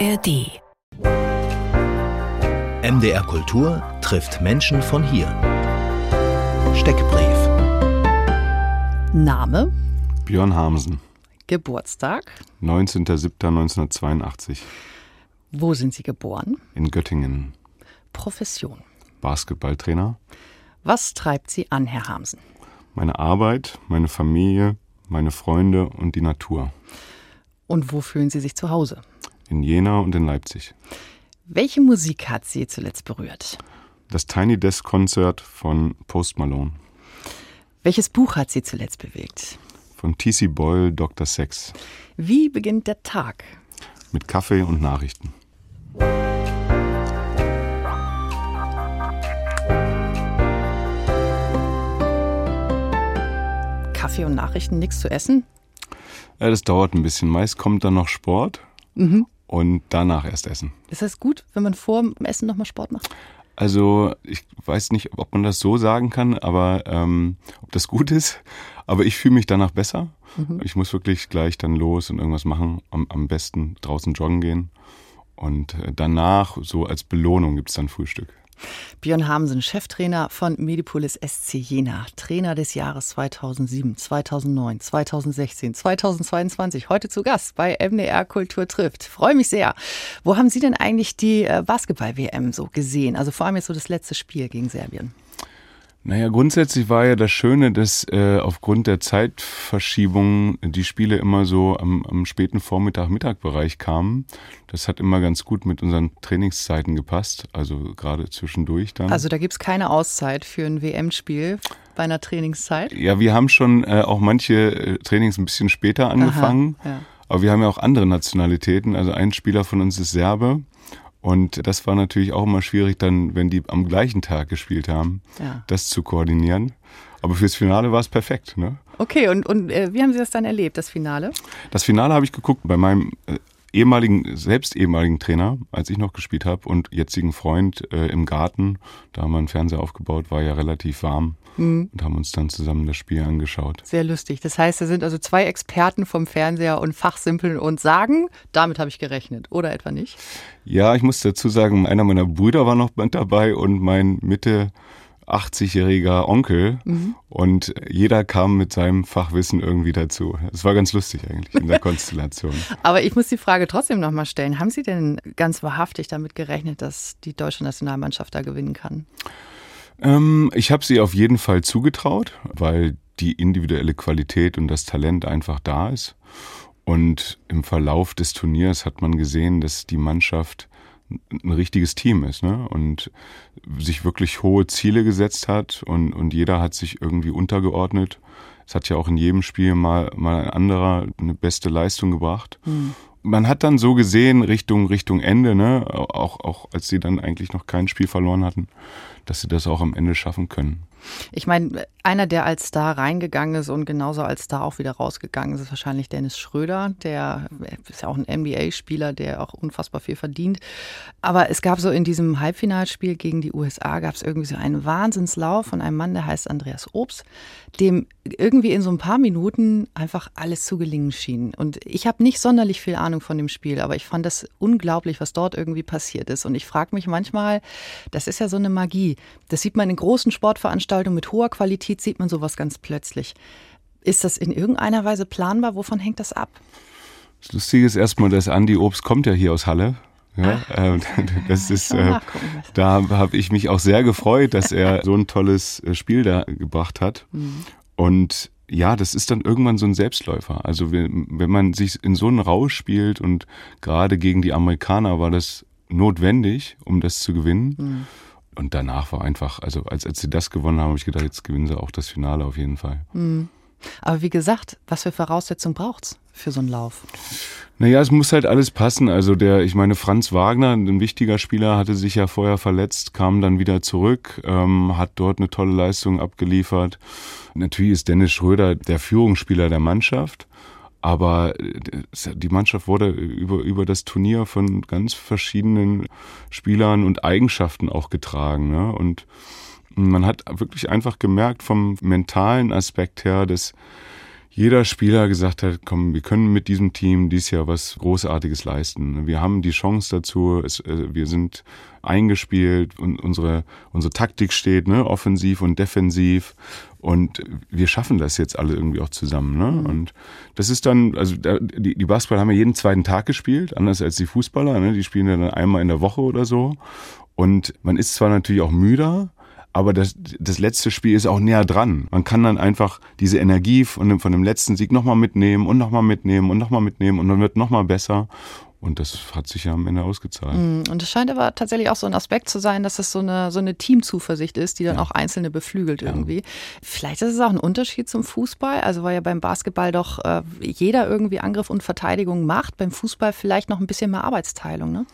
ARD. MDR Kultur trifft Menschen von hier. Steckbrief. Name, Björn Hamsen, Geburtstag, 19.07.1982 wo sind Sie geboren, in Göttingen. Profession. Basketballtrainer. Was treibt Sie an, Herr Hamsen? Meine Arbeit, meine Familie, meine Freunde und die Natur. Und wo fühlen Sie sich zu Hause? In Jena und in Leipzig. Welche Musik hat Sie zuletzt berührt? Das Tiny Desk Konzert von Post Malone. Welches Buch hat Sie zuletzt bewegt? Von T.C. Boyle, Dr. Sex. Wie beginnt der Tag? Mit Kaffee und Nachrichten. Kaffee und Nachrichten, nichts zu essen? Ja, das dauert ein bisschen. Meist kommt dann noch Sport und danach erst Essen. Ist das gut, wenn man vor dem Essen nochmal Sport macht? Also ich weiß nicht, ob man das so sagen kann, aber ähm, ob das gut ist. Aber ich fühle mich danach besser. Ich muss wirklich gleich dann los und irgendwas machen. Am, am besten draußen joggen gehen. Und äh, danach, so als Belohnung, gibt's dann Frühstück. Björn Hamsen, Cheftrainer von Medipolis SC Jena, Trainer des Jahres 2007, 2009, 2016, 2022, heute zu Gast bei MDR Kultur trifft. Freue mich sehr. Wo haben Sie denn eigentlich die äh, Basketball-WM so gesehen? Also vor allem jetzt so das letzte Spiel gegen Serbien. Naja, grundsätzlich war ja das Schöne, dass äh, aufgrund der Zeitverschiebung die Spiele immer so am, am späten Vormittag-Mittag-Bereich kamen. Das hat immer ganz gut mit unseren Trainingszeiten gepasst, also gerade zwischendurch dann. Also da gibt's keine Auszeit für ein WM-Spiel bei einer Trainingszeit. Ja, wir haben schon äh, auch manche äh, Trainings ein bisschen später angefangen, ja. aber wir haben ja auch andere Nationalitäten. Also ein Spieler von uns ist Serbe und das war natürlich auch immer schwierig, dann, wenn die am gleichen Tag gespielt haben, Ja. das zu koordinieren. Aber fürs Finale war es perfekt. Ne? Okay, und, und äh, wie haben Sie das dann erlebt, das Finale? Das Finale habe ich geguckt bei meinem äh, ehemaligen, selbst ehemaligen Trainer, als ich noch gespielt habe, und jetzigen Freund äh, im Garten. Da haben wir einen Fernseher aufgebaut, war ja relativ warm und haben uns dann zusammen das Spiel angeschaut. Sehr lustig. Das heißt, da sind also zwei Experten vom Fernseher und fachsimpeln und sagen, damit habe ich gerechnet. Oder etwa nicht? Ja, ich muss dazu sagen, einer meiner Brüder war noch mit dabei und mein Mitte 80-jähriger Onkel und jeder kam mit seinem Fachwissen irgendwie dazu. Es war ganz lustig eigentlich in der Konstellation. Aber ich muss die Frage trotzdem nochmal stellen. Haben Sie denn ganz wahrhaftig damit gerechnet, dass die deutsche Nationalmannschaft da gewinnen kann? Ähm, ich habe sie auf jeden Fall zugetraut, weil die individuelle Qualität und das Talent einfach da ist. Und im Verlauf des Turniers hat man gesehen, dass die Mannschaft ein richtiges Team ist ne? und sich wirklich hohe Ziele gesetzt hat und, und jeder hat sich irgendwie untergeordnet. Es hat ja auch in jedem Spiel mal, mal ein anderer eine beste Leistung gebracht. Man hat dann so gesehen, Richtung, Richtung Ende, ne? auch, auch als sie dann eigentlich noch kein Spiel verloren hatten, dass sie das auch am Ende schaffen können. Ich meine, einer, der als Star reingegangen ist und genauso als Star auch wieder rausgegangen ist, ist wahrscheinlich Dennis Schröder. Der ist ja auch ein NBA-Spieler, der auch unfassbar viel verdient. Aber es gab so in diesem Halbfinalspiel gegen die USA, gab es irgendwie so einen Wahnsinnslauf von einem Mann, der heißt Andreas Obst, dem irgendwie in so ein paar Minuten einfach alles zu gelingen schien. Und ich habe nicht sonderlich viel Ahnung von dem Spiel, aber ich fand das unglaublich, was dort irgendwie passiert ist. Und ich frage mich manchmal, das ist ja so eine Magie. Das sieht man in großen Sportveranstaltungen mit hoher Qualität, sieht man sowas ganz plötzlich. Ist das in irgendeiner Weise planbar? Wovon hängt das ab? Das Lustige ist erstmal, dass Andi Obst kommt ja hier aus Halle. Ja, äh, das ist, äh, da habe ich mich auch sehr gefreut, dass er so ein tolles äh, Spiel da gebracht hat. Und ja, das ist dann irgendwann so ein Selbstläufer. Also wenn man sich in so einen Rausch spielt und gerade gegen die Amerikaner war das notwendig, um das zu gewinnen. Und danach war einfach, also als, als sie das gewonnen haben, habe ich gedacht, jetzt gewinnen sie auch das Finale auf jeden Fall. Aber wie gesagt, was für Voraussetzungen braucht's für so einen Lauf? Naja, es muss halt alles passen. Also der, ich meine, Franz Wagner, ein wichtiger Spieler, hatte sich ja vorher verletzt, kam dann wieder zurück, ähm, hat dort eine tolle Leistung abgeliefert. Natürlich ist Dennis Schröder der Führungsspieler der Mannschaft. Aber äh, die Mannschaft wurde über, über das Turnier von ganz verschiedenen Spielern und Eigenschaften auch getragen. Ne? Und man hat wirklich einfach gemerkt vom mentalen Aspekt her, dass jeder Spieler gesagt hat, komm, wir können mit diesem Team dieses Jahr was Großartiges leisten. Wir haben die Chance dazu, es, äh, wir sind eingespielt und unsere, unsere Taktik steht, ne, offensiv und defensiv. Und wir schaffen das jetzt alle irgendwie auch zusammen. Ne? Mhm. Und das ist dann, also die, die Basketballer haben ja jeden zweiten Tag gespielt, anders als die Fußballer. Ne? Die spielen ja dann einmal in der Woche oder so. Und man ist zwar natürlich auch müder, aber das, das letzte Spiel ist auch näher dran. Man kann dann einfach diese Energie von dem, von dem letzten Sieg nochmal mitnehmen und nochmal mitnehmen und nochmal mitnehmen und dann wird nochmal besser. Und das hat sich ja am Ende ausgezahlt. Mm, und es scheint aber tatsächlich auch so ein Aspekt zu sein, dass es so eine, so eine Teamzuversicht ist, die dann ja. auch Einzelne beflügelt irgendwie. Ja. Vielleicht ist es auch ein Unterschied zum Fußball. Also weil ja beim Basketball doch äh, jeder irgendwie Angriff und Verteidigung macht. Beim Fußball vielleicht noch ein bisschen mehr Arbeitsteilung, ne?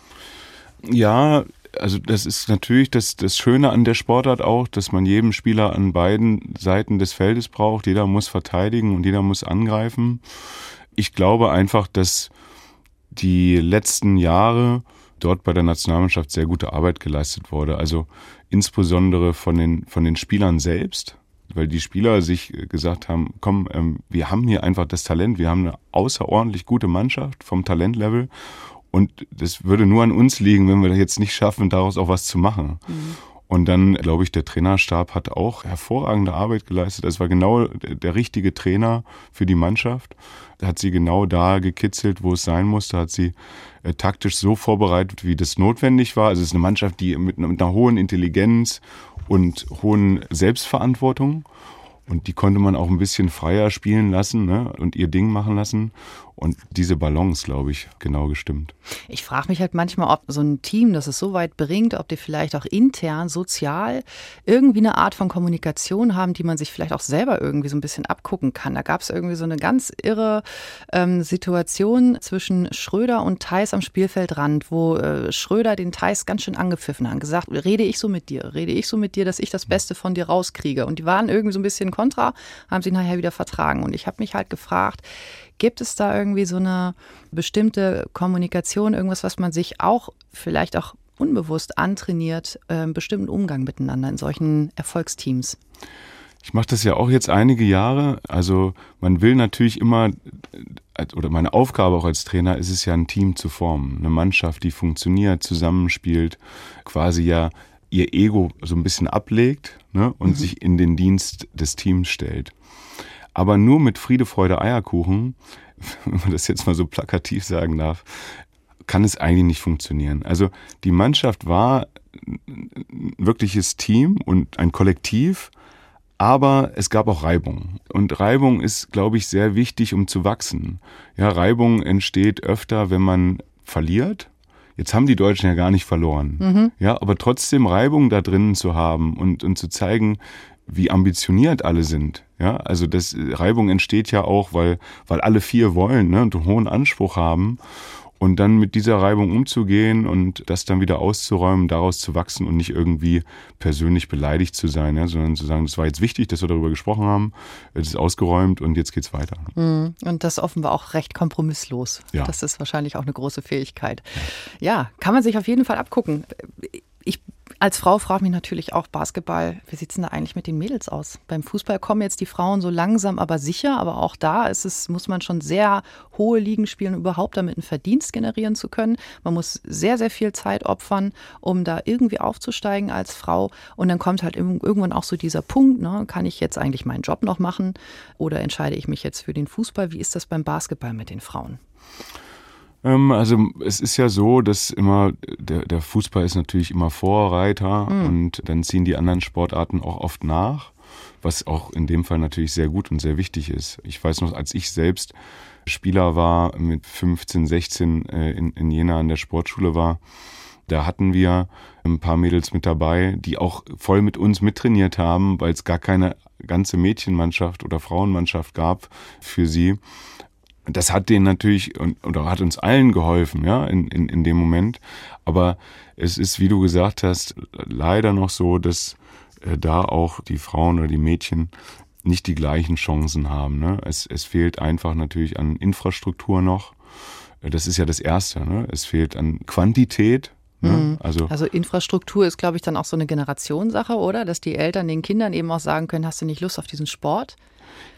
Ja, also das ist natürlich das, das Schöne an der Sportart auch, dass man jedem Spieler an beiden Seiten des Feldes braucht. Jeder muss verteidigen und jeder muss angreifen. Ich glaube einfach, dass die letzten Jahre dort bei der Nationalmannschaft sehr gute Arbeit geleistet wurde. Also insbesondere von den, von den Spielern selbst, weil die Spieler sich gesagt haben, komm, ähm, wir haben hier einfach das Talent, wir haben eine außerordentlich gute Mannschaft vom Talentlevel und das würde nur an uns liegen, wenn wir das jetzt nicht schaffen, daraus auch was zu machen. Mhm. Und dann, glaube ich, der Trainerstab hat auch hervorragende Arbeit geleistet. Es war genau der richtige Trainer für die Mannschaft. Er hat sie genau da gekitzelt, wo es sein musste, hat sie äh, taktisch so vorbereitet, wie das notwendig war. Also es ist eine Mannschaft, die mit, mit einer hohen Intelligenz und hohen Selbstverantwortung und die konnte man auch ein bisschen freier spielen lassen ne? und ihr Ding machen lassen. Und diese Balance, glaube ich, genau gestimmt. Ich frage mich halt manchmal, ob so ein Team, das es so weit bringt, ob die vielleicht auch intern, sozial irgendwie eine Art von Kommunikation haben, die man sich vielleicht auch selber irgendwie so ein bisschen abgucken kann. Da gab es irgendwie so eine ganz irre ähm, Situation zwischen Schröder und Theis am Spielfeldrand, wo äh, Schröder den Theis ganz schön angepfiffen hat, gesagt, rede ich so mit dir, rede ich so mit dir, dass ich das Beste von dir rauskriege. Und die waren irgendwie so ein bisschen kontra, haben sie nachher wieder vertragen. Und ich habe mich halt gefragt, Gibt es da irgendwie so eine bestimmte Kommunikation, irgendwas, was man sich auch vielleicht auch unbewusst antrainiert, äh, einen bestimmten Umgang miteinander in solchen Erfolgsteams? Ich mache das ja auch jetzt einige Jahre. Also man will natürlich immer, oder meine Aufgabe auch als Trainer ist es ja, ein Team zu formen. Eine Mannschaft, die funktioniert, zusammenspielt, quasi ja ihr Ego so ein bisschen ablegt ne, und mhm. sich in den Dienst des Teams stellt. Aber nur mit Friede, Freude, Eierkuchen, wenn man das jetzt mal so plakativ sagen darf, kann es eigentlich nicht funktionieren. Also die Mannschaft war ein wirkliches Team und ein Kollektiv, aber es gab auch Reibung. Und Reibung ist, glaube ich, sehr wichtig, um zu wachsen. Ja, Reibung entsteht öfter, wenn man verliert. Jetzt haben die Deutschen ja gar nicht verloren. Mhm. Ja, aber trotzdem Reibung da drinnen zu haben und, und zu zeigen, wie ambitioniert alle sind. Ja, also das Reibung entsteht ja auch, weil, weil alle vier wollen ne, und einen hohen Anspruch haben. Und dann mit dieser Reibung umzugehen und das dann wieder auszuräumen, daraus zu wachsen und nicht irgendwie persönlich beleidigt zu sein, ja, sondern zu sagen, das war jetzt wichtig, dass wir darüber gesprochen haben, es ist ausgeräumt und jetzt geht's weiter. Mhm. Und das offenbar auch recht kompromisslos. Ja. Das ist wahrscheinlich auch eine große Fähigkeit. Ja. ja, kann man sich auf jeden Fall abgucken. Ich als Frau frage mich natürlich auch Basketball, wie sieht es denn da eigentlich mit den Mädels aus? Beim Fußball kommen jetzt die Frauen so langsam, aber sicher, aber auch da ist es, muss man schon sehr hohe Ligen spielen, überhaupt damit einen Verdienst generieren zu können. Man muss sehr, sehr viel Zeit opfern, um da irgendwie aufzusteigen als Frau. Und dann kommt halt irgendwann auch so dieser Punkt, ne? kann ich jetzt eigentlich meinen Job noch machen oder entscheide ich mich jetzt für den Fußball? Wie ist das beim Basketball mit den Frauen? Ähm, also es ist ja so, dass immer der, der Fußball ist natürlich immer Vorreiter mhm. und dann ziehen die anderen Sportarten auch oft nach, was auch in dem Fall natürlich sehr gut und sehr wichtig ist. Ich weiß noch, als ich selbst Spieler war, mit 15, 16 äh, in, in Jena an der Sportschule war, da hatten wir ein paar Mädels mit dabei, die auch voll mit uns mittrainiert haben, weil es gar keine ganze Mädchenmannschaft oder Frauenmannschaft gab für sie das hat denen natürlich und, oder hat uns allen geholfen, ja, in, in, in dem Moment. Aber es ist, wie du gesagt hast, leider noch so, dass äh, da auch die Frauen oder die Mädchen nicht die gleichen Chancen haben. Ne? Es, es fehlt einfach natürlich an Infrastruktur noch. Das ist ja das Erste. Ne? Es fehlt an Quantität. Ne? Mhm. Also, also Infrastruktur ist, glaube ich, dann auch so eine Generationssache, oder? Dass die Eltern den Kindern eben auch sagen können, hast du nicht Lust auf diesen Sport?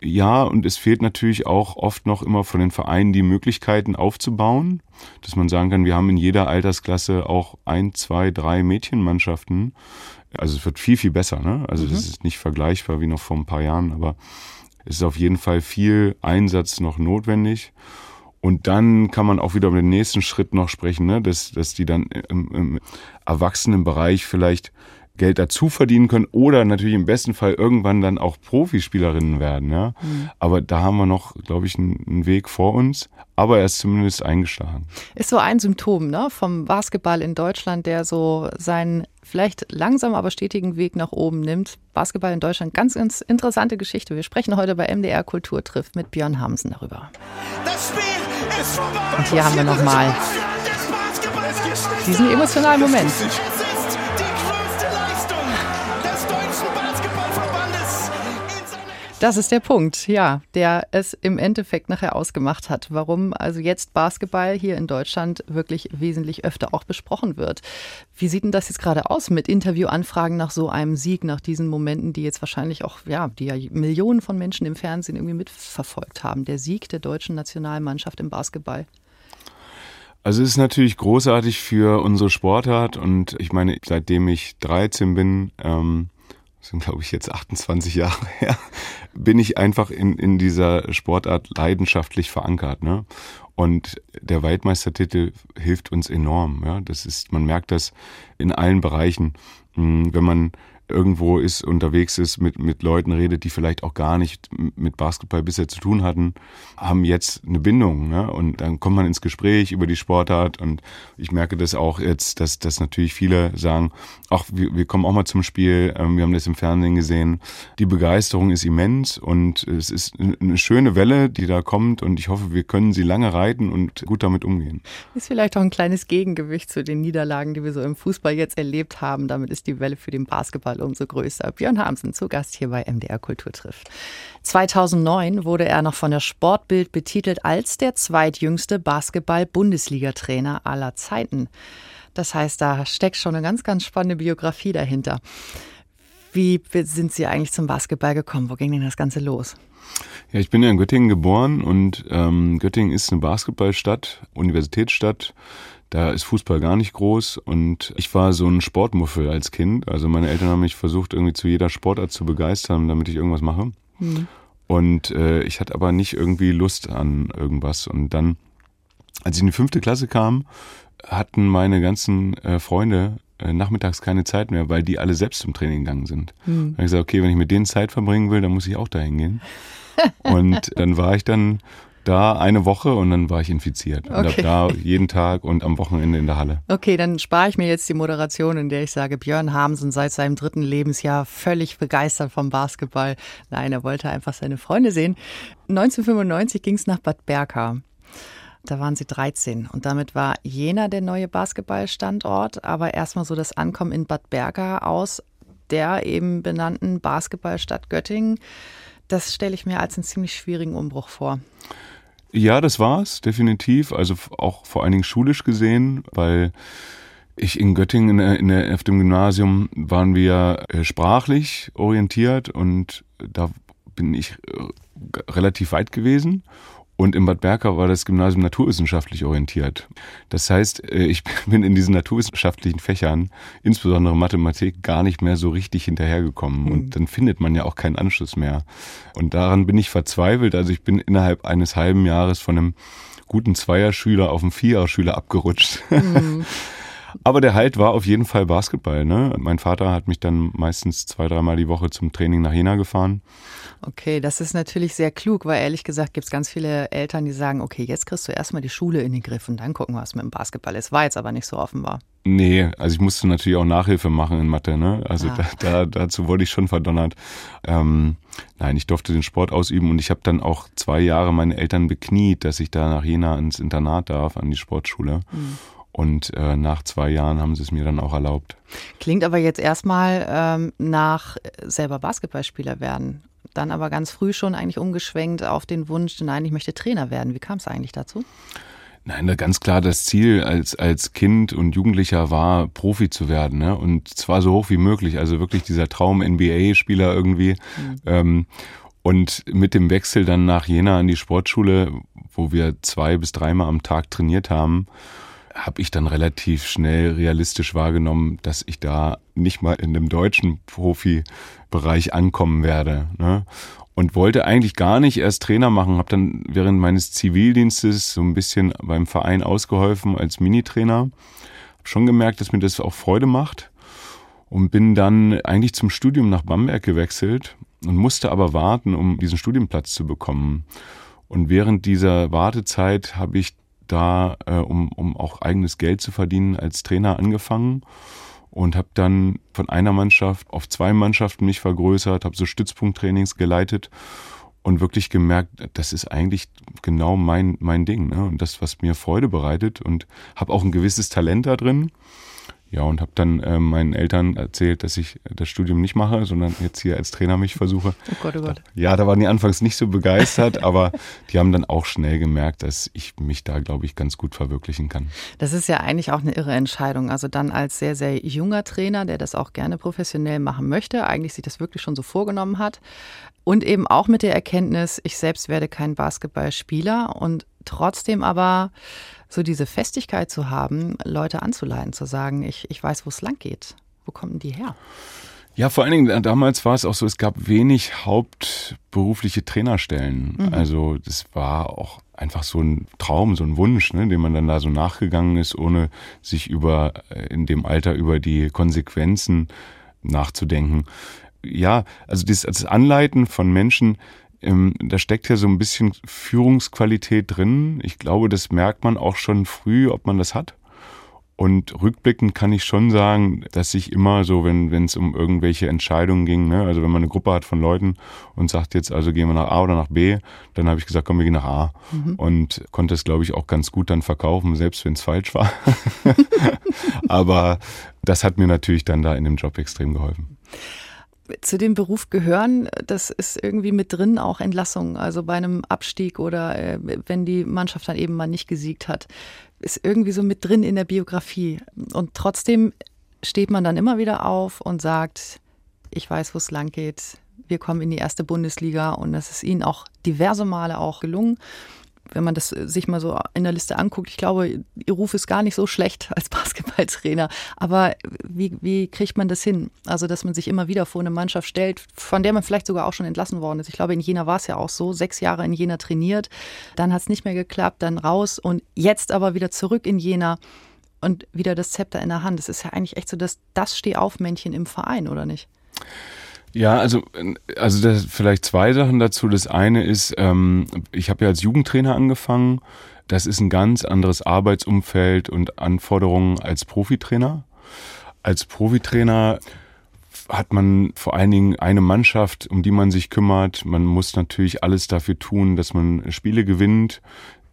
Ja, und es fehlt natürlich auch oft noch immer von den Vereinen die Möglichkeiten aufzubauen, dass man sagen kann, wir haben in jeder Altersklasse auch ein, zwei, drei Mädchenmannschaften. Also es wird viel, viel besser. Ne? Also mhm. das ist nicht vergleichbar wie noch vor ein paar Jahren, aber es ist auf jeden Fall viel Einsatz noch notwendig. Und dann kann man auch wieder über den nächsten Schritt noch sprechen, ne? dass, dass die dann im, im Erwachsenenbereich vielleicht Geld dazu verdienen können oder natürlich im besten Fall irgendwann dann auch Profispielerinnen werden. Ja? Mhm. Aber da haben wir noch, glaube ich, einen, einen, Weg vor uns. Aber er ist zumindest eingeschlagen. Ist so ein Symptom ne, vom Basketball in Deutschland, der so seinen vielleicht langsam, aber stetigen Weg nach oben nimmt. Basketball in Deutschland, ganz, ganz interessante Geschichte. Wir sprechen heute bei MDR Kultur trifft mit Björn Hamsen darüber. Das Spiel ist vorbei. Und hier haben wir nochmal diesen emotionalen Moment. Das ist der Punkt, ja, der es im Endeffekt nachher ausgemacht hat, warum also jetzt Basketball hier in Deutschland wirklich wesentlich öfter auch besprochen wird. Wie sieht denn das jetzt gerade aus mit Interviewanfragen nach so einem Sieg, nach diesen Momenten, die jetzt wahrscheinlich auch, ja, die ja Millionen von Menschen im Fernsehen irgendwie mitverfolgt haben, der Sieg der deutschen Nationalmannschaft im Basketball? Also es ist natürlich großartig für unsere Sportart und ich meine, seitdem ich 13 bin, ähm, sind glaube ich jetzt 28 Jahre her, bin ich einfach in, in dieser Sportart leidenschaftlich verankert. Ne? Und der Weltmeistertitel hilft uns enorm. Ja? Das ist, man merkt das in allen Bereichen. Hm, wenn man irgendwo ist, unterwegs ist, mit, mit Leuten redet, die vielleicht auch gar nicht mit Basketball bisher zu tun hatten, haben jetzt eine Bindung. Ne? Und dann kommt man ins Gespräch über die Sportart und ich merke das auch jetzt, dass, dass natürlich viele sagen, ach, wir, wir kommen auch mal zum Spiel, ähm, wir haben das im Fernsehen gesehen. Die Begeisterung ist immens und es ist eine schöne Welle, die da kommt und ich hoffe, wir können sie lange reiten und gut damit umgehen. Ist vielleicht auch ein kleines Gegengewicht zu den Niederlagen, die wir so im Fußball jetzt erlebt haben. Damit ist die Welle für den Basketball umso größer. Björn Hamsen zu Gast hier bei MDR Kultur trifft. 2009 wurde er noch von der Sportbild betitelt als der zweitjüngste Basketball-Bundesliga-Trainer aller Zeiten. Das heißt, da steckt schon eine ganz, ganz spannende Biografie dahinter. Wie sind Sie eigentlich zum Basketball gekommen? Wo ging denn das Ganze los? Ja, ich bin ja in Göttingen geboren und ähm, Göttingen ist eine Basketballstadt, Universitätsstadt. Da ist Fußball gar nicht groß und ich war so ein Sportmuffel als Kind. Also meine Eltern haben mich versucht, irgendwie zu jeder Sportart zu begeistern, damit ich irgendwas mache. Mhm. Und äh, ich hatte aber nicht irgendwie Lust an irgendwas. Und dann, als ich in die fünfte Klasse kam, hatten meine ganzen äh, Freunde äh, nachmittags keine Zeit mehr, weil die alle selbst zum Training gegangen sind. Mhm. Dann habe ich gesagt, okay, wenn ich mit denen Zeit verbringen will, dann muss ich auch dahin gehen. und dann war ich dann da eine Woche und dann war ich infiziert. Und okay. da jeden Tag und am Wochenende in der Halle. Okay, dann spare ich mir jetzt die Moderation, in der ich sage, Björn Hamsen seit seinem dritten Lebensjahr völlig begeistert vom Basketball. Nein, er wollte einfach seine Freunde sehen. 1995 ging es nach Bad Berka. Da waren sie 13 und damit war Jena der neue Basketballstandort, aber erstmal so das Ankommen in Bad Berka aus der eben benannten Basketballstadt Göttingen. Das stelle ich mir als einen ziemlich schwierigen Umbruch vor. Ja, das war's, definitiv. Also auch vor allen Dingen schulisch gesehen, weil ich in Göttingen in der, in der, auf dem Gymnasium waren wir äh, sprachlich orientiert und da bin ich äh, relativ weit gewesen und in Bad Berka war das Gymnasium naturwissenschaftlich orientiert. Das heißt, äh, ich bin in diesen naturwissenschaftlichen Fächern, insbesondere Mathematik, gar nicht mehr so richtig hinterhergekommen. Mhm. Und dann findet man ja auch keinen Anschluss mehr. Und daran bin ich verzweifelt. Also ich bin innerhalb eines halben Jahres von einem guten Zweierschüler auf einen Viererschüler abgerutscht. Mhm. Aber der Halt war auf jeden Fall Basketball. Ne? Mein Vater hat mich dann meistens zwei, dreimal die Woche zum Training nach Jena gefahren. Okay, das ist natürlich sehr klug, weil ehrlich gesagt gibt es ganz viele Eltern, die sagen, okay, jetzt kriegst du erstmal die Schule in den Griff und dann gucken, was mit dem Basketball ist. War jetzt aber nicht so offenbar. Nee, also ich musste natürlich auch Nachhilfe machen in Mathe, ne? Also ah. da, da, dazu wurde ich schon verdonnert. Ähm, nein, ich durfte den Sport ausüben und ich habe dann auch zwei Jahre meine Eltern bekniet, dass ich da nach Jena ins Internat darf, an die Sportschule. Mhm. Und äh, nach zwei Jahren haben sie es mir dann auch erlaubt. Klingt aber jetzt erstmal ähm, nach selber Basketballspieler werden. Dann aber ganz früh schon eigentlich umgeschwenkt auf den Wunsch, nein, ich möchte Trainer werden. Wie kam es eigentlich dazu? Nein, ganz klar das Ziel als, als Kind und Jugendlicher war, Profi zu werden. Ne? Und zwar so hoch wie möglich. Also wirklich dieser Traum NBA-Spieler irgendwie. Mhm. Ähm, Und mit dem Wechsel dann nach Jena an die Sportschule, wo wir zwei bis dreimal am Tag trainiert haben, habe ich dann relativ schnell realistisch wahrgenommen, dass ich da nicht mal in dem deutschen Profibereich ankommen werde. Ne? Und wollte eigentlich gar nicht erst Trainer machen, habe dann während meines Zivildienstes so ein bisschen beim Verein ausgeholfen als Minitrainer. Hab schon gemerkt, dass mir das auch Freude macht und bin dann eigentlich zum Studium nach Bamberg gewechselt und musste aber warten, um diesen Studienplatz zu bekommen. Und während dieser Wartezeit habe ich da, äh, um, um auch eigenes Geld zu verdienen, als Trainer angefangen und habe dann von einer Mannschaft auf zwei Mannschaften mich vergrößert, habe so Stützpunkttrainings geleitet und wirklich gemerkt, das ist eigentlich genau mein, mein Ding ne? und das, was mir Freude bereitet und habe auch ein gewisses Talent da drin ja, und habe dann äh, meinen Eltern erzählt, dass ich das Studium nicht mache, sondern jetzt hier als Trainer mich versuche. Oh Gott, oh Gott. Ja, da waren die anfangs nicht so begeistert, aber die haben dann auch schnell gemerkt, dass ich mich da, glaube ich, ganz gut verwirklichen kann. Das ist ja eigentlich auch eine irre Entscheidung. Also dann als sehr, sehr junger Trainer, der das auch gerne professionell machen möchte, eigentlich sich das wirklich schon so vorgenommen hat. Und eben auch mit der Erkenntnis, ich selbst werde kein Basketballspieler und trotzdem aber so diese Festigkeit zu haben, Leute anzuleiten, zu sagen, ich, ich weiß, wo es lang geht. Wo kommen die her? Ja, vor allen Dingen äh, damals war es auch so, es gab wenig hauptberufliche Trainerstellen. Mhm. Also das war auch einfach so ein Traum, so ein Wunsch, ne, dem man dann da so nachgegangen ist, ohne sich über äh, in dem Alter über die Konsequenzen nachzudenken. Ja, also das, das Anleiten von Menschen ähm, da steckt ja so ein bisschen Führungsqualität drin. Ich glaube, das merkt man auch schon früh, ob man das hat. Und rückblickend kann ich schon sagen, dass ich immer so, wenn wenn es um irgendwelche Entscheidungen ging, ne, also wenn man eine Gruppe hat von Leuten und sagt jetzt, also gehen wir nach A oder nach B, dann habe ich gesagt, komm, wir gehen nach A. Mhm. Und konnte es, glaube ich, auch ganz gut dann verkaufen, selbst wenn es falsch war. Aber das hat mir natürlich dann da in dem Job extrem geholfen zu dem Beruf gehören, das ist irgendwie mit drin auch Entlassung. Also bei einem Abstieg oder äh, wenn die Mannschaft dann eben mal nicht gesiegt hat, ist irgendwie so mit drin in der Biografie. Und trotzdem steht man dann immer wieder auf und sagt, ich weiß, wo es lang geht. Wir kommen in die erste Bundesliga und das ist ihnen auch diverse Male auch gelungen wenn man das äh, sich mal so in der Liste anguckt, ich glaube, ihr Ruf ist gar nicht so schlecht als Basketballtrainer. Aber wie, wie kriegt man das hin? Also, dass man sich immer wieder vor eine Mannschaft stellt, von der man vielleicht sogar auch schon entlassen worden ist. Ich glaube, in Jena war es ja auch so, sechs Jahre in Jena trainiert, dann hat es nicht mehr geklappt, dann raus und jetzt aber wieder zurück in Jena und wieder das Zepter in der Hand. Das ist ja eigentlich echt so das, das Stehaufmännchen im Verein, oder nicht? Ja, also, also das, vielleicht zwei Sachen dazu. Das eine ist, ähm, ich habe ja als Jugendtrainer angefangen. Das ist ein ganz anderes Arbeitsumfeld und Anforderungen als Profitrainer. Als Profitrainer hat man vor allen Dingen eine Mannschaft, um die man sich kümmert. Man muss natürlich alles dafür tun, dass man Spiele gewinnt.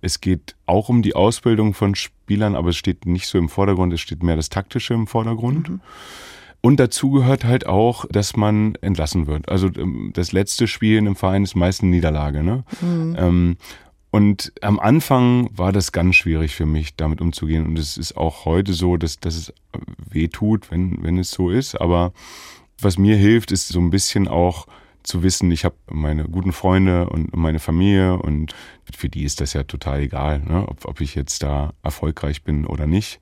Es geht auch um die Ausbildung von Spielern, aber es steht nicht so im Vordergrund, es steht mehr das Taktische im Vordergrund. Mhm. Und dazu gehört halt auch, dass man entlassen wird. Also ähm, das letzte Spiel in einem Verein ist meist eine Niederlage. Ne? Mhm. Ähm, und am Anfang war das ganz schwierig für mich, damit umzugehen. Und es ist auch heute so, dass, dass es weh tut, wenn, wenn es so ist. Aber was mir hilft, ist so ein bisschen auch zu wissen, ich habe meine guten Freunde und meine Familie und für die ist das ja total egal, ne? ob, ob ich jetzt da erfolgreich bin oder nicht.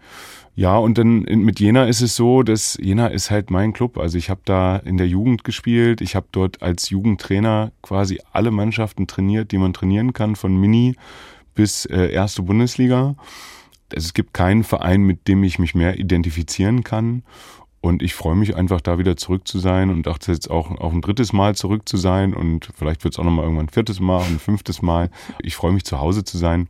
Ja, und dann mit Jena ist es so, dass Jena ist halt mein Club. Also ich habe da in der Jugend gespielt. Ich habe dort als Jugendtrainer quasi alle Mannschaften trainiert, die man trainieren kann, von Mini bis äh, erste Bundesliga. Also es gibt keinen Verein, mit dem ich mich mehr identifizieren kann. Und ich freue mich einfach, da wieder zurück zu sein und dachte jetzt auch, auch ein drittes Mal zurück zu sein und vielleicht wird es auch nochmal irgendwann ein viertes Mal ein fünftes Mal. Ich freue mich, zu Hause zu sein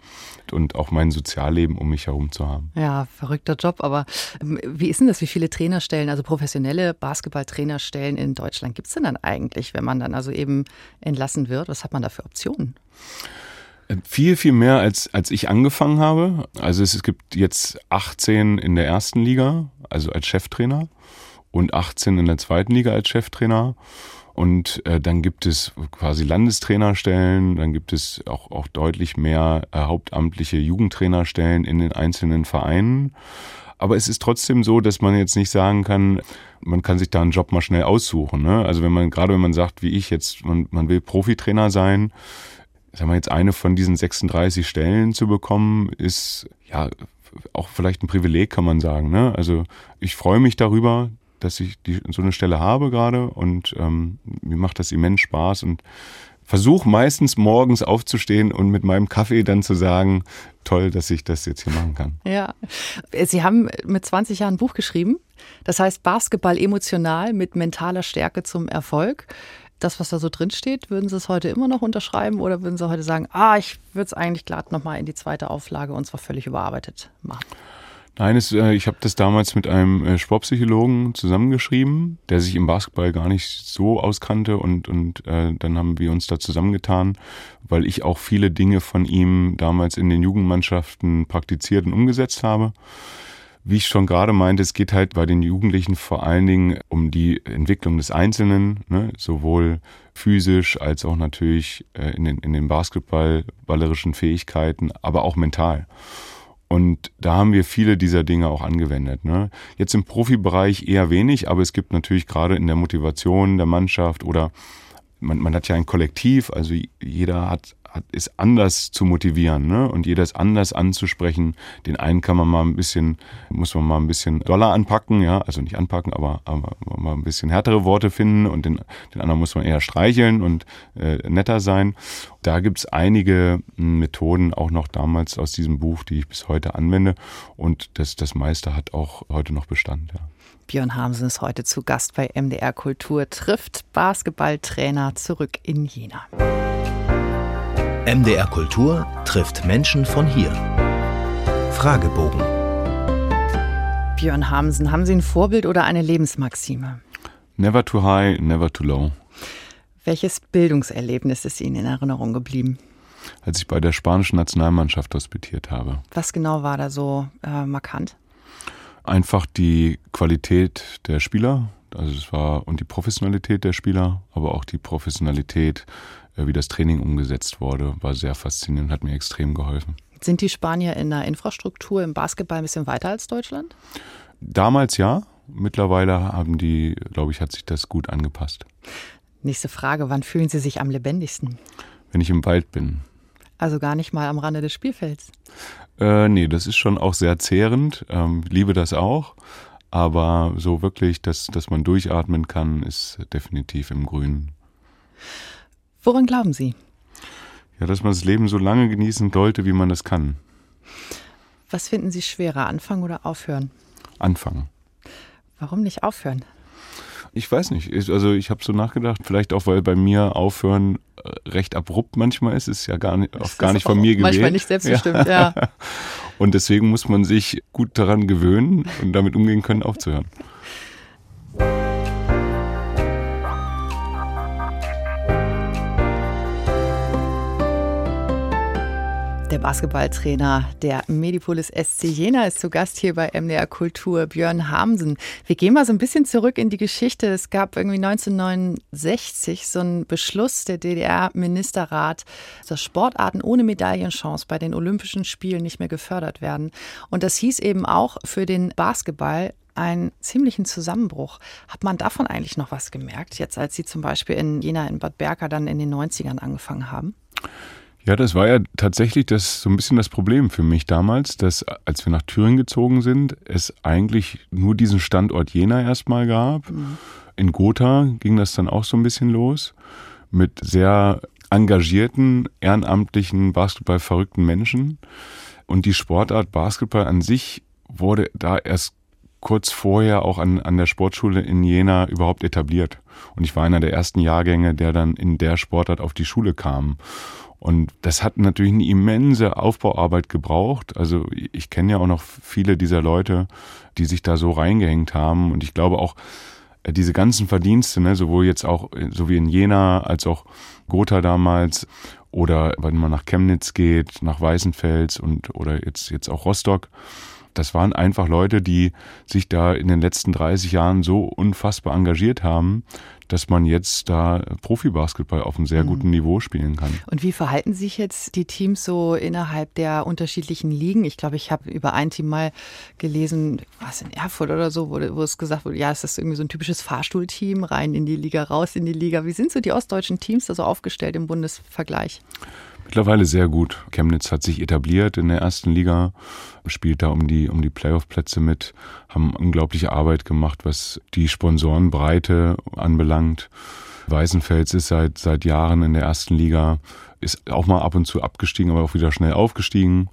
und auch mein Sozialleben um mich herum zu haben. Ja, verrückter Job. Aber ähm, wie ist denn das? Wie viele Trainerstellen, also professionelle Basketballtrainerstellen in Deutschland gibt es denn dann eigentlich, wenn man dann also eben entlassen wird? Was hat man da für Optionen? Viel, viel mehr als, als ich angefangen habe. Also es, es gibt jetzt 18 in der ersten Liga, also als Cheftrainer und 18 in der zweiten Liga als Cheftrainer. Und äh, dann gibt es quasi Landestrainerstellen, dann gibt es auch, auch deutlich mehr äh, hauptamtliche Jugendtrainerstellen in den einzelnen Vereinen. Aber es ist trotzdem so, dass man jetzt nicht sagen kann, man kann sich da einen Job mal schnell aussuchen. Ne? Also wenn man, gerade wenn man sagt, wie ich jetzt, man, man will Profitrainer sein, sagen wir jetzt eine von diesen 36 Stellen zu bekommen, ist ja auch vielleicht ein Privileg, kann man sagen. Ne? Also ich freue mich darüber, dass ich die, so eine Stelle habe gerade und ähm, mir macht das immens Spaß und versuche meistens morgens aufzustehen und mit meinem Kaffee dann zu sagen, toll, dass ich das jetzt hier machen kann. Ja, Sie haben mit 20 Jahren ein Buch geschrieben, das heißt Basketball emotional mit mentaler Stärke zum Erfolg. Das, was da so drin steht, würden Sie es heute immer noch unterschreiben oder würden Sie heute sagen, ah, ich würde es eigentlich glatt nochmal in die zweite Auflage und zwar völlig überarbeitet machen? Nein, es, äh, ich habe das damals mit einem äh, Sportpsychologen zusammengeschrieben, der sich im Basketball gar nicht so auskannte und, und äh, dann haben wir uns da zusammengetan, weil ich auch viele Dinge von ihm damals in den Jugendmannschaften praktiziert und umgesetzt habe. Wie ich schon gerade meinte, es geht halt bei den Jugendlichen vor allen Dingen um die Entwicklung des Einzelnen, ne? sowohl physisch als auch natürlich äh, in, den, in den basketballballerischen Fähigkeiten, aber auch mental. Und da haben wir viele dieser Dinge auch angewendet. Ne? Jetzt im Profibereich eher wenig, aber es gibt natürlich gerade in der Motivation der Mannschaft oder man, man hat ja ein Kollektiv, also jeder hat hat, ist anders zu motivieren, ne? Und jeder ist anders anzusprechen. Den einen kann man mal ein bisschen, muss man mal ein bisschen doller anpacken, ja, also nicht anpacken, aber, aber mal ein bisschen härtere Worte finden und den, den anderen muss man eher streicheln und äh, netter sein. Da gibt's einige hm, Methoden auch noch damals aus diesem Buch, die ich bis heute anwende. Und das, das meiste hat auch heute noch Bestand, ja. Björn Hamsen ist heute zu Gast bei MDR Kultur, trifft Basketballtrainer zurück in Jena. MDR Kultur trifft Menschen von hier. Fragebogen. Björn Hamsen, haben Sie ein Vorbild oder eine Lebensmaxime? Never too high, never too low. Welches Bildungserlebnis ist Ihnen in Erinnerung geblieben? Als ich bei der spanischen Nationalmannschaft hospitiert habe. Was genau war da so äh, markant? Einfach die Qualität der Spieler, also es war und die Professionalität der Spieler, aber auch die Professionalität wie das Training umgesetzt wurde, war sehr faszinierend, hat mir extrem geholfen. Sind die Spanier in der Infrastruktur im Basketball ein bisschen weiter als Deutschland? Damals ja. Mittlerweile haben die, glaube ich, hat sich das gut angepasst. Nächste Frage, wann fühlen Sie sich am lebendigsten? Wenn ich im Wald bin. Also gar nicht mal am Rande des Spielfelds? Äh, nee, das ist schon auch sehr zehrend. Ähm, liebe das auch. Aber so wirklich, dass, dass man durchatmen kann, ist definitiv im Grünen. Woran glauben Sie? Ja, dass man das Leben so lange genießen sollte, wie man es kann. Was finden Sie schwerer, anfangen oder aufhören? Anfangen. Warum nicht aufhören? Ich weiß nicht. Also ich habe so nachgedacht, vielleicht auch, weil bei mir aufhören äh, recht abrupt manchmal ist. Ist ja gar nicht, oft gar nicht von mir gewählt. Manchmal nicht selbstbestimmt, ja. ja. Und deswegen muss man sich gut daran gewöhnen und damit umgehen können, aufzuhören. Der Basketballtrainer der Medipolis SC Jena ist zu Gast hier bei MDR Kultur, Björn Hamsen. Wir gehen mal so ein bisschen zurück in die Geschichte. Es gab irgendwie 1969 so einen Beschluss der DDR-Ministerrat, dass Sportarten ohne Medaillenchance bei den Olympischen Spielen nicht mehr gefördert werden. Und das hieß eben auch für den Basketball einen ziemlichen Zusammenbruch. Hat man davon eigentlich noch was gemerkt, jetzt als Sie zum Beispiel in Jena in Bad Berka dann in den 90ern angefangen haben? Ja, das war ja tatsächlich das so ein bisschen das Problem für mich damals, dass als wir nach Thüringen gezogen sind, es eigentlich nur diesen Standort Jena erstmal gab. Mhm. In Gotha ging das dann auch so ein bisschen los mit sehr engagierten, ehrenamtlichen, basketballverrückten Menschen. Und die Sportart Basketball an sich wurde da erst kurz vorher auch an, an der Sportschule in Jena überhaupt etabliert. Und ich war einer der ersten Jahrgänge, der dann in der Sportart auf die Schule kam. Und das hat natürlich eine immense Aufbauarbeit gebraucht. Also ich kenne ja auch noch viele dieser Leute, die sich da so reingehängt haben. Und ich glaube auch, äh, diese ganzen Verdienste, ne, sowohl jetzt auch, äh, so wie in Jena, als auch Gotha damals, oder wenn man nach Chemnitz geht, nach Weißenfels und oder jetzt, jetzt auch Rostock, das waren einfach Leute, die sich da in den letzten 30 Jahren so unfassbar engagiert haben, dass man jetzt da Profibasketball auf einem sehr mhm. guten Niveau spielen kann. Und wie verhalten sich jetzt die Teams so innerhalb der unterschiedlichen Ligen? Ich glaube, ich habe über ein Team mal gelesen, was in Erfurt oder so, wo, wo es gesagt wurde, ja, es ist irgendwie so ein typisches Fahrstuhlteam, rein in die Liga, raus in die Liga. Wie sind so die ostdeutschen Teams da so aufgestellt im Bundesvergleich? Mittlerweile sehr gut. Chemnitz hat sich etabliert in der ersten Liga, spielt da um die, um die Playoff-Plätze mit, haben unglaubliche Arbeit gemacht, was die Sponsorenbreite anbelangt. Weißenfels ist seit, seit Jahren in der ersten Liga, ist auch mal ab und zu abgestiegen, aber auch wieder schnell aufgestiegen.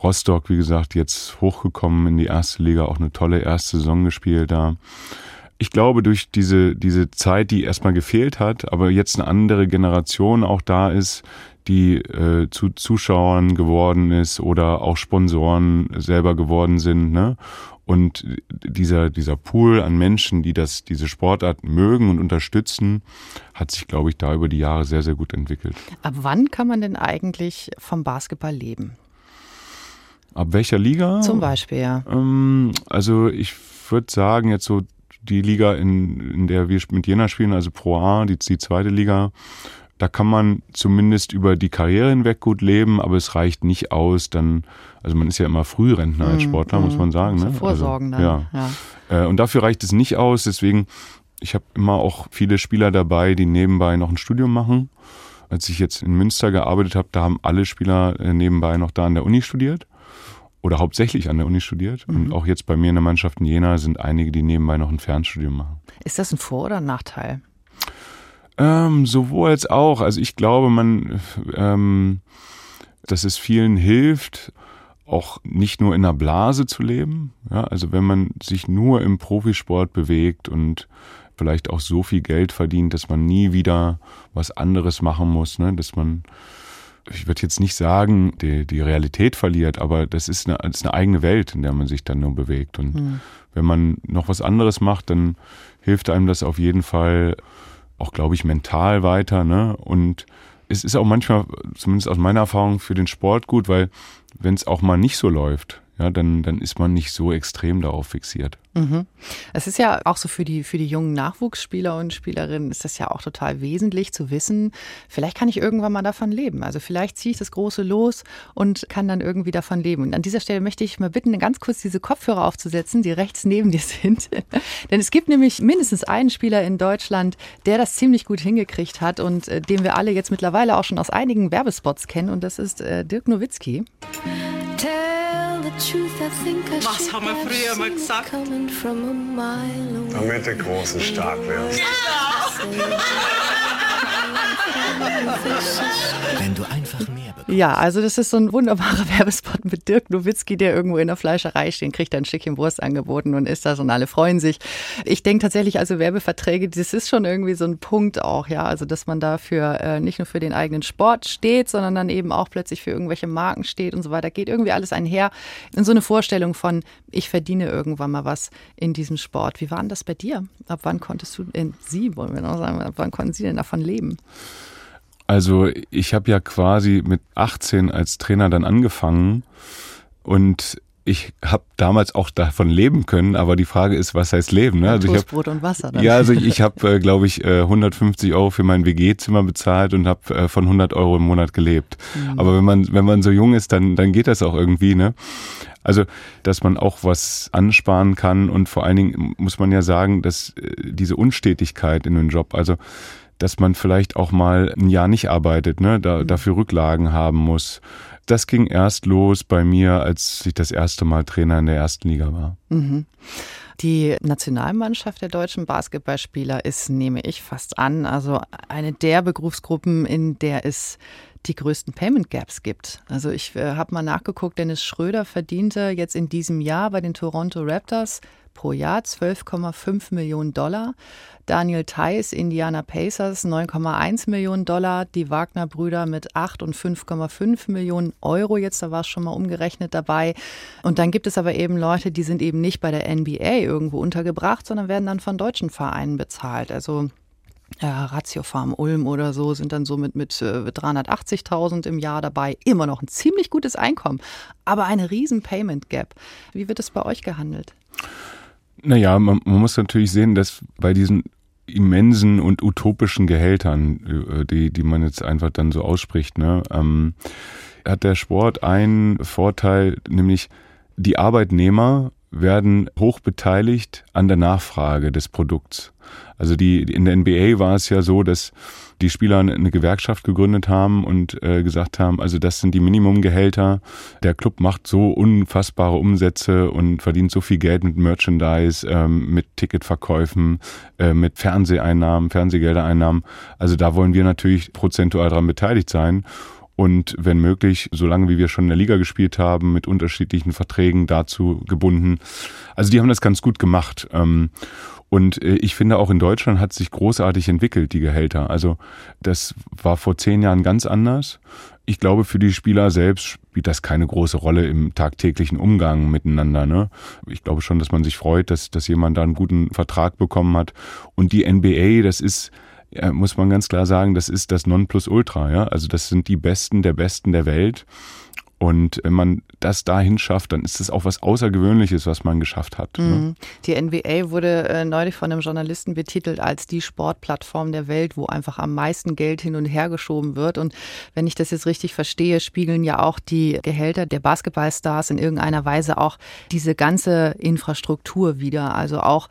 Rostock, wie gesagt, jetzt hochgekommen in die erste Liga, auch eine tolle erste Saison gespielt da ich glaube, durch diese, diese Zeit, die erstmal gefehlt hat, aber jetzt eine andere Generation auch da ist, die äh, zu Zuschauern geworden ist oder auch Sponsoren selber geworden sind, ne? Und dieser, dieser Pool an Menschen, die das, diese Sportart mögen und unterstützen, hat sich, glaube ich, da über die Jahre sehr, sehr gut entwickelt. Ab wann kann man denn eigentlich vom Basketball leben? Ab welcher Liga? Zum Beispiel, ja. Ähm, also ich würde sagen, jetzt so die Liga, in, in der wir mit Jena spielen, also Pro A, die, die zweite Liga, da kann man zumindest über die Karriere hinweg gut leben, aber es reicht nicht aus, dann, also man ist ja immer Frührentner als mhm, Sportler, muss mhm. man sagen. Ne? Vorsorgen also, dann. Ja. ja. Äh, und dafür reicht es nicht aus, deswegen, ich habe immer auch viele Spieler dabei, die nebenbei noch ein Studium machen. Als ich jetzt in Münster gearbeitet habe, da haben alle Spieler äh, nebenbei noch da an der Uni studiert oder hauptsächlich an der Uni studiert. Mhm. Und auch jetzt bei mir in der Mannschaft in Jena sind einige, die nebenbei noch ein Fernstudium machen. Ist das ein Vor- oder ein Nachteil? Ähm, sowohl als auch. Also ich glaube, man, ähm, dass es vielen hilft, auch nicht nur in einer Blase zu leben. Ja, also wenn man sich nur im Profisport bewegt und vielleicht auch so viel Geld verdient, dass man nie wieder was anderes machen muss, ne? dass man ich würde jetzt nicht sagen, die, die Realität verliert, aber das ist, eine, das ist eine eigene Welt, in der man sich dann nur bewegt. Und mhm. wenn man noch was anderes macht, dann hilft einem das auf jeden Fall auch, glaube ich, mental weiter. Ne? Und es ist auch manchmal, zumindest aus meiner Erfahrung, für den Sport gut, weil wenn es auch mal nicht so läuft, ja, dann, dann ist man nicht so extrem darauf fixiert. Mhm. Es ist ja auch so für die, für die jungen Nachwuchsspieler und Spielerinnen ist das ja auch total wesentlich zu wissen, vielleicht kann ich irgendwann mal davon leben. Also vielleicht ziehe ich das große los und kann dann irgendwie davon leben. Und an dieser Stelle möchte ich mal bitten, ganz kurz diese Kopfhörer aufzusetzen, die rechts neben dir sind. Denn es gibt nämlich mindestens einen Spieler in Deutschland, der das ziemlich gut hingekriegt hat und äh, den wir alle jetzt mittlerweile auch schon aus einigen Werbespots kennen. Und das ist äh, Dirk Nowitzki. Was haben wir früher mal gesagt? Damit der Große stark wird. Ja. Wenn du einfach mehr bekommst. Ja, also das ist so ein wunderbarer Werbespot mit Dirk Nowitzki, der irgendwo in der Fleischerei steht, kriegt ein Stückchen Wurst angeboten und isst das und alle freuen sich. Ich denke tatsächlich, also Werbeverträge, das ist schon irgendwie so ein Punkt auch, ja, also dass man dafür äh, nicht nur für den eigenen Sport steht, sondern dann eben auch plötzlich für irgendwelche Marken steht und so weiter. Geht irgendwie alles einher in so eine Vorstellung von, ich verdiene irgendwann mal was in diesem Sport. Wie war denn das bei dir? Ab wann konntest du, in Sie wollen wir noch sagen, ab wann konnten Sie denn davon leben? Also ich habe ja quasi mit 18 als Trainer dann angefangen und ich habe damals auch davon leben können, aber die Frage ist, was heißt leben? Ne? Also ich hab, Brot und Wasser. Dann. Ja, also ich habe, äh, glaube ich, äh, 150 Euro für mein WG-Zimmer bezahlt und habe äh, von 100 Euro im Monat gelebt. Mhm. Aber wenn man wenn man so jung ist, dann dann geht das auch irgendwie. Ne? Also, dass man auch was ansparen kann und vor allen Dingen muss man ja sagen, dass äh, diese Unstetigkeit in dem Job, also dass man vielleicht auch mal ein Jahr nicht arbeitet, ne, da, mhm. dafür Rücklagen haben muss. Das ging erst los bei mir, als ich das erste Mal Trainer in der ersten Liga war. Mhm. Die Nationalmannschaft der deutschen Basketballspieler ist, nehme ich fast an, also eine der Berufsgruppen, in der es die größten Payment Gaps gibt. Also ich äh, habe mal nachgeguckt, Dennis Schröder verdiente jetzt in diesem Jahr bei den Toronto Raptors pro Jahr 12,5 Millionen Dollar. Daniel Theiss, Indiana Pacers 9,1 Millionen Dollar, die Wagner-Brüder mit 8 und 5,5 Millionen Euro jetzt, da war es schon mal umgerechnet dabei. Und dann gibt es aber eben Leute, die sind eben nicht bei der NBA irgendwo untergebracht, sondern werden dann von deutschen Vereinen bezahlt. Also ja, Ratio Farm Ulm oder so sind dann so mit, mit 380.000 äh, im Jahr dabei. Immer noch ein ziemlich gutes Einkommen, aber eine riesen Payment Gap. Wie wird es bei euch gehandelt? Naja, man, man muss natürlich sehen, dass bei diesen immensen und utopischen Gehältern, äh, die, die man jetzt einfach dann so ausspricht, ne, ähm, hat der Sport einen Vorteil, nämlich die Arbeitnehmer werden hoch beteiligt an der Nachfrage des Produkts. Also die in der NBA war es ja so, dass die Spieler eine Gewerkschaft gegründet haben und äh, gesagt haben, also das sind die Minimumgehälter. Der Club macht so unfassbare Umsätze und verdient so viel Geld mit Merchandise, ähm, mit Ticketverkäufen, äh, mit Fernseheinnahmen, Fernsehgeldereinnahmen. Also da wollen wir natürlich prozentual daran beteiligt sein und wenn möglich, solange wie wir schon in der Liga gespielt haben, mit unterschiedlichen Verträgen dazu gebunden. Also die haben das ganz gut gemacht. Ähm, und äh, ich finde auch in Deutschland hat sich großartig entwickelt, die Gehälter. Also das war vor zehn Jahren ganz anders. Ich glaube, für die Spieler selbst spielt das keine große Rolle im tagtäglichen Umgang miteinander. Ne? Ich glaube schon, dass man sich freut, dass, dass jemand da einen guten Vertrag bekommen hat. Und die NBA, das ist ja, muss man ganz klar sagen, das ist das Nonplusultra. Ja? Also das sind die Besten der Besten der Welt. Und wenn man das dahin schafft, dann ist das auch was Außergewöhnliches, was man geschafft hat. Ne? Mhm. Die NBA wurde äh, neulich von einem Journalisten betitelt als die Sportplattform der Welt, wo einfach am meisten Geld hin und her geschoben wird. Und wenn ich das jetzt richtig verstehe, spiegeln ja auch die Gehälter der Basketballstars in irgendeiner Weise auch diese ganze Infrastruktur wieder. Also auch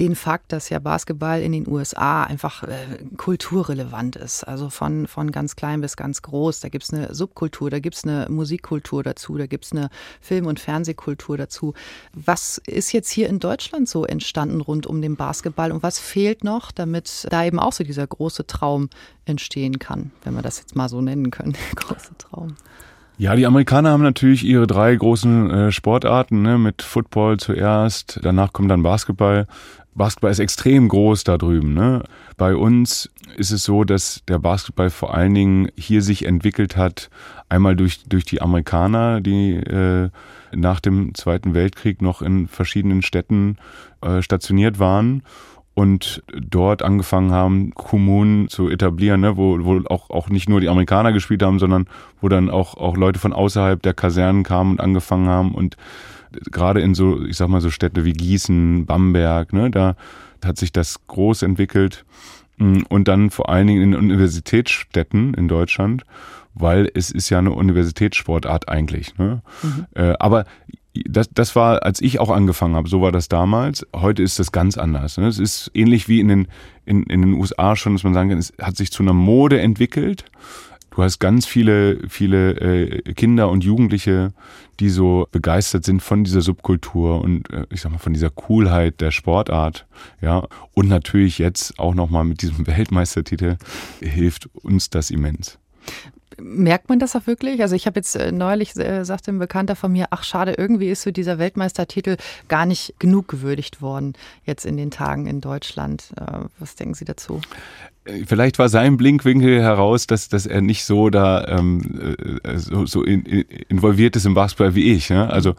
den Fakt, dass ja Basketball in den USA einfach äh, kulturrelevant ist. Also von, von ganz klein bis ganz groß. Da gibt es eine Subkultur, da gibt es eine Musikkultur dazu, da gibt es eine Film- und Fernsehkultur dazu. Was ist jetzt hier in Deutschland so entstanden rund um den Basketball und was fehlt noch, damit da eben auch so dieser große Traum entstehen kann, wenn wir das jetzt mal so nennen können, große Traum? Ja, die Amerikaner haben natürlich ihre drei großen äh, Sportarten, ne, mit Football zuerst, danach kommt dann Basketball. Basketball ist extrem groß da drüben. Ne? Bei uns ist es so, dass der Basketball vor allen Dingen hier sich entwickelt hat, einmal durch, durch die Amerikaner, die äh, nach dem Zweiten Weltkrieg noch in verschiedenen Städten äh, stationiert waren und dort angefangen haben, Kommunen zu etablieren, ne, wo, wo auch, auch nicht nur die Amerikaner gespielt haben, sondern wo dann auch, auch Leute von außerhalb der Kasernen kamen und angefangen haben und gerade in so, ich sag mal so Städte wie Gießen, Bamberg, ne, da hat sich das groß entwickelt mm, und dann vor allen Dingen in Universitätsstädten in Deutschland, weil es ist ja eine Universitätssportart eigentlich. Ne? Mhm. Äh, aber das, das war, als ich auch angefangen habe, so war das damals. Heute ist das ganz anders. Ne? Es ist ähnlich wie in den, in, in den USA schon, dass man sagen kann, es hat sich zu einer Mode entwickelt. Du hast ganz viele, viele äh, Kinder und Jugendliche, die so begeistert sind von dieser Subkultur und äh, ich sag mal von dieser Coolheit der Sportart, ja. Und natürlich jetzt auch nochmal mit diesem Weltmeistertitel hilft uns das immens. Merkt man das auch wirklich? Also ich habe jetzt äh, neulich, äh, sagte ein Bekannter von mir, ach schade, irgendwie ist so dieser Weltmeistertitel gar nicht genug gewürdigt worden jetzt in den Tagen in Deutschland. Äh, was denken Sie dazu? Äh, vielleicht war sein Blinkwinkel heraus, dass, dass er nicht so da ähm, äh, so, so in, in, involviert ist im Basketball wie ich. Ne? Also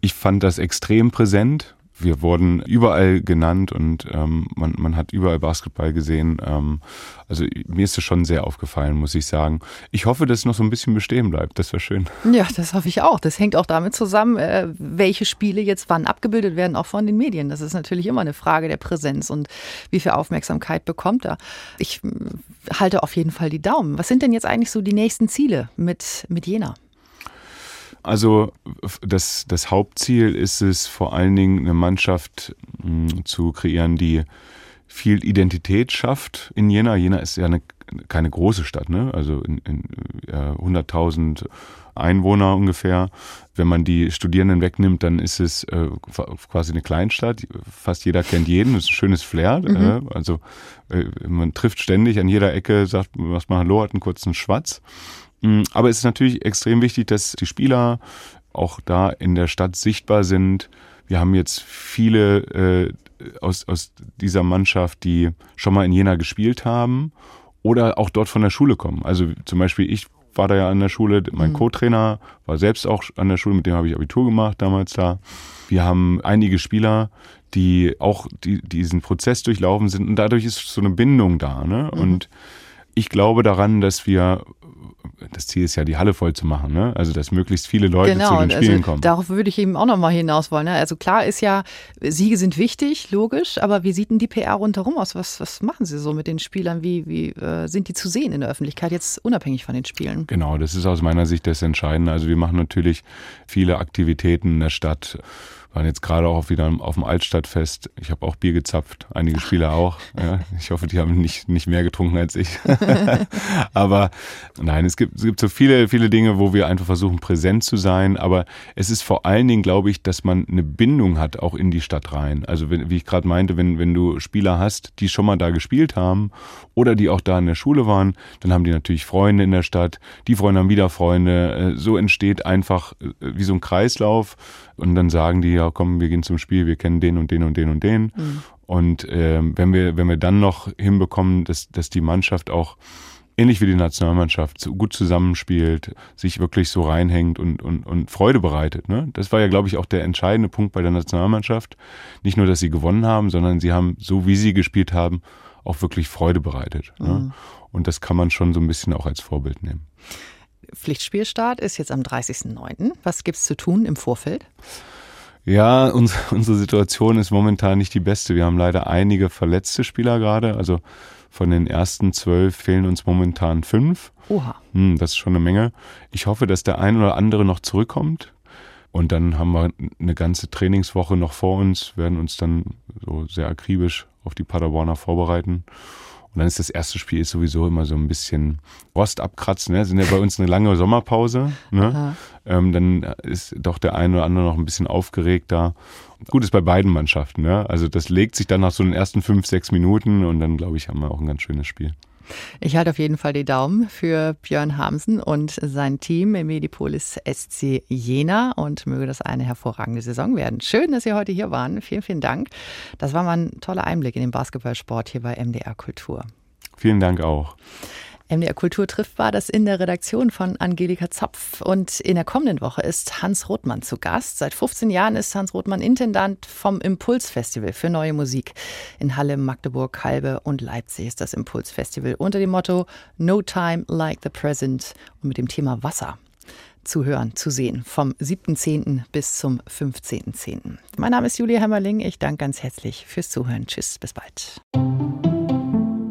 ich fand das extrem präsent wir wurden überall genannt und ähm, man, man hat überall Basketball gesehen. Ähm, also mir ist es schon sehr aufgefallen, muss ich sagen. Ich hoffe, dass es noch so ein bisschen bestehen bleibt. Das wäre schön. Ja, das hoffe ich auch. Das hängt auch damit zusammen, äh, welche Spiele jetzt wann abgebildet werden, auch von den Medien. Das ist natürlich immer eine Frage der Präsenz und wie viel Aufmerksamkeit bekommt er. Ich äh, halte auf jeden Fall die Daumen. Was sind denn jetzt eigentlich so die nächsten Ziele mit, mit Jena? Also das, das Hauptziel ist es vor allen Dingen, eine Mannschaft mh, hm, zu kreieren, die viel Identität schafft in Jena. Jena ist ja eine, keine große Stadt, ne? also in, in ja, 100.000 Einwohner ungefähr. Wenn man die Studierenden wegnimmt, dann ist es äh, quasi eine Kleinstadt. Fast jeder kennt jeden. Das ist ein schönes Flair. Mhm. Äh, also äh, man trifft ständig an jeder Ecke, sagt, was mal Hallo, hat einen kurzen Schwatz. Mm, aber es ist natürlich extrem wichtig, dass die Spieler auch da in der Stadt sichtbar sind. Wir haben jetzt viele äh, aus, aus dieser Mannschaft, die schon mal in Jena gespielt haben oder auch dort von der Schule kommen. Also zum Beispiel ich war da ja an der Schule. Mein mhm. Co-Trainer war selbst auch an der Schule, mit dem habe ich Abitur gemacht damals da. Wir haben einige Spieler, die auch die, diesen Prozess durchlaufen sind und dadurch ist so eine Bindung da. Ne? Mhm. Und ich glaube daran, dass wir das Ziel ist ja, die Halle voll zu machen, ne? Also, dass möglichst viele Leute genau, zu den Spielen also, kommen. Darauf würde ich eben auch nochmal hinaus wollen. Ne? Also klar ist ja, Siege sind wichtig, logisch, aber wie sieht denn die PR rundherum aus? Was, was machen Sie so mit den Spielern? Wie, wie äh, sind die zu sehen in der Öffentlichkeit, jetzt unabhängig von den Spielen? Genau, das ist aus meiner Sicht das Entscheidende. Also wir machen natürlich viele Aktivitäten in der Stadt waren jetzt gerade auch wieder auf dem Altstadtfest. Ich habe auch Bier gezapft, einige Spieler auch. Ja, ich hoffe, die haben nicht, nicht mehr getrunken als ich. aber nein, es gibt, es gibt so viele, viele Dinge, wo wir einfach versuchen, präsent zu sein. Aber es ist vor allen Dingen, glaube ich, dass man eine Bindung hat, auch in die Stadt rein. Also wie ich gerade meinte, wenn, wenn du Spieler hast, die schon mal da gespielt haben oder die auch da in der Schule waren, dann haben die natürlich Freunde in der Stadt. Die Freunde haben wieder Freunde. Äh, so entsteht einfach äh, wie so ein Kreislauf. Und dann sagen die, ja komm, wir gehen zum Spiel, wir kennen den und den und den und den. Mhm. Und äh, wenn wir, wenn wir dann noch hinbekommen, dass, dass die Mannschaft auch ähnlich wie die Nationalmannschaft so gut zusammenspielt, sich wirklich so reinhängt und, und, und Freude bereitet. Ne? Das war ja, glaube ich, auch der entscheidende Punkt bei der Nationalmannschaft. Nicht nur, dass sie gewonnen haben, sondern sie haben, so wie sie gespielt haben, auch wirklich Freude bereitet. Ne? Mhm. Ne? Und das kann man schon so ein bisschen auch als Vorbild nehmen. Pflichtspielstart ist jetzt am 30.09. Was gibt es zu tun im Vorfeld? Ja, uns, unsere Situation ist momentan nicht die beste. Wir haben leider einige verletzte Spieler gerade. Also von den ersten zwölf fehlen uns momentan fünf. Oha. Hm, das ist schon eine Menge. Ich hoffe, dass der ein oder andere noch zurückkommt. Und dann haben wir eine ganze Trainingswoche noch vor uns, werden uns dann so sehr akribisch auf die Paderborner vorbereiten. Und dann ist das erste Spiel ist sowieso immer so ein bisschen Rost abkratzen. Ne? Sind ja bei uns eine lange Sommerpause. Ne? Ähm, dann ist doch der eine oder andere noch ein bisschen aufgeregt da. Gut ist bei beiden Mannschaften. Ne? Also das legt sich dann nach so den ersten fünf, sechs Minuten und dann, glaube ich, haben wir auch ein ganz schönes Spiel. Ich halte auf jeden Fall die Daumen für Björn Hamsen und sein Team im Medipolis SC Jena und möge das eine hervorragende Saison werden. Schön, dass Sie heute hier waren. Vielen, vielen Dank. Das war mal ein toller Einblick in den Basketballsport hier bei MDR Kultur. Vielen Dank auch. MDR Kultur trifft war das in der Redaktion von Angelika Zapf. Und in der kommenden Woche ist Hans Rothmann zu Gast. Seit 15 Jahren ist Hans Rothmann Intendant vom Impulsfestival für neue Musik. In Halle, Magdeburg, Halbe und Leipzig ist das Impulsfestival unter dem Motto No Time Like the Present und mit dem Thema Wasser zu hören, zu sehen, vom 7.10. bis zum 15.10. Mein Name ist Julia Hämmerling. Ich danke ganz herzlich fürs Zuhören. Tschüss, bis bald.